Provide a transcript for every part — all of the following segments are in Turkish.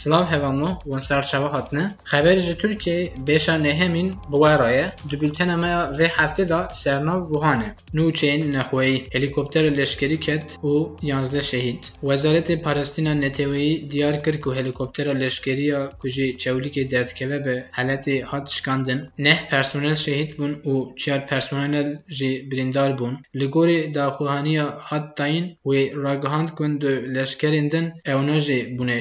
Slav hevamı wan serçava hatne. Xeber ji Türkiye beşa nehemîn bi we raye. Di bültena me ya vê da sernav Wuhan e. Nûçeyên nexweyî, helîkoptera leşkerî ket û yanzdeh şehîd. Wezaretê Palestîna Neteweyî diyar kir ku helîkoptera leşkeriya ku jî çewlikê derdkeve bi heletê hat şikandin. Neh personel şehîd bûn û çiyar personel jî birîndar bûn. Li gorî daxuyaniya hat dayîn wê ragihand ku di leşkerên din ewna jî bûne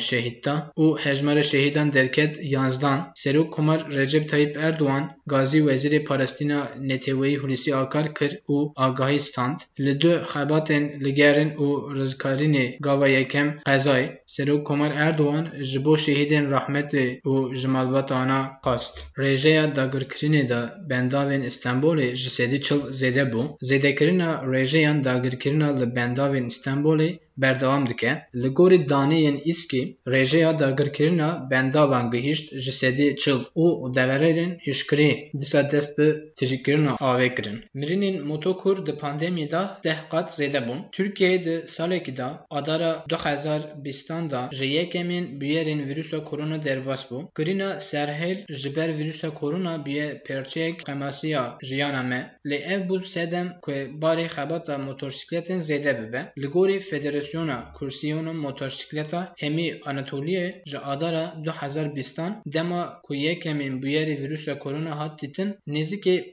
û hejmara şehîdan derket yanzdan. Serok Komar Recep Tayyip Erdoğan Gazî Wezîrê Palestîna Neteweyî Hulusi Akar kir û agahî stand. Li du ligerin û rizkarînê gava yekem qezayê Serok Komar Erdoğan ji bo şehîdên rahmetê û ji malbatana xwast. Rêjeya dagirkirinê de bendavên Stenbolê ji sedî çil zêde bû. Zêdekirina rêjeyan dagirkirina berdewam dike. Li gorî daneyên îskê rêjeya dagirkirina bendavan gihîşt ji sedî çil û deverên hişkirî dîsa dest bi tijîkirina avê kirin. Mirînên motokur di pandemiyê da deh qat zêde bûn. Tirkiyeyê di da adara du hezar bîstan da ji yekemên bûyerên korona derbas bû. Kirîna serhêl ji ber korona bûye perçeyek qemasiya jiyana me. Lê ev bû sedem ku barê xebata motorsikletên zêde bibe. Li gorî Federasyona Kursiyona Motorsikleta Hemî Anatoliyê ji adara du hezar bîstan dema ku yekemên bûyerê vîrusa korona hat dîtin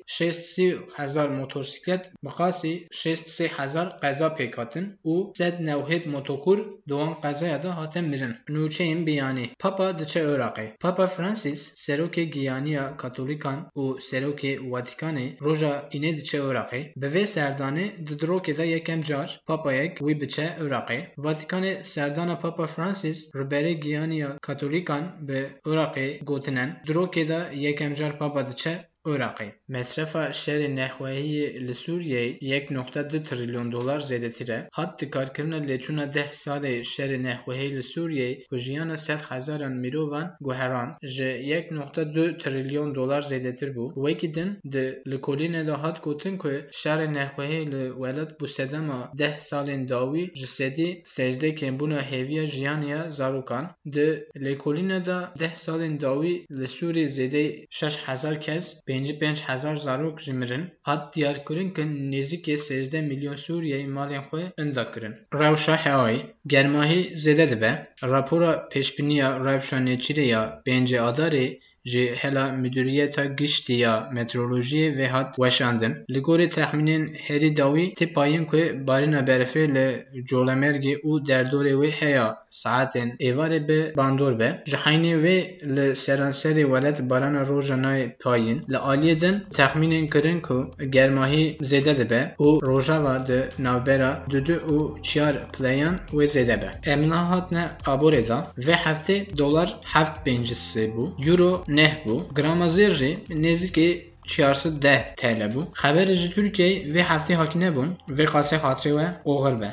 sî hezar motorsiklet bi qasî şêst sê hezar qeza pêk hatin û sed motokur di wan qezaya de hate mirin. Nûçeyên biyanî Papa diçe Iraqê Papa Francis serokê giyaniya Katolîkan û serokê Watîkanê roja înê diçe Iraqê. Bi vê serdanê di dirokê de yekem car Papayek wî biçe Iraqê. Watîkanê serdana Papa Francis riberê giyaniya Katolîkan bi Iraqê gotinen. Dirokê de yekem car Papa diçe Iraqê. Mesrefa şerê nexweyî li Sûriyeyê yek nokta du trilyon dolar zêdetir e. Hat dikarkirina lêçûna deh salê şerê nexweyî li Sûriyeyê ku jiyana sed hezaran mirovan guheran ji yek nokta du trilyon dolar zêdetir bû. Wekî din di li kolînê de hat gotin ku şerê nexweyî li welat bû sedema deh salên dawî ji sedî sejde kêmbûna hêviya jiyaniya zarokan. Di lêkolîna de deh salên dawî li Sûriyê zêdey şeş hezar kes pêncî pênc hezar zarok ji mirin hat diyarkirin ku nêzîkî sêzdeh milyon Sûriyeyê malên xwe inda kirin. Rewşa hewayî Germahî zêde dibe. Rapora pêşbîniya rewşa nêçîrê ya pêncê adarê ji hela Müdüriyeta Giştî ya Meteorolojiyê vê hat weşandin. Li gorî texmînên herî dawî tê payîn ku barîna berfê li Colemergê û derdorê wê heya saetên êvarê bi bandor be. Ji heynê wê li seranserê welat barana roja nayê payîn. Li aliyê din texmînên kirin ku germahî zêde dibe û rojava di navbera du du û çiyar pleyan wê zêde be. Em hatine aborê da vê heftê dolar heft pêncî. Euro نهبو گرامازیری نزدیک 410 TL bu. Xəbər üzü Türkiyə və həftə hakinə bun və qasə xatirə və oğul bə.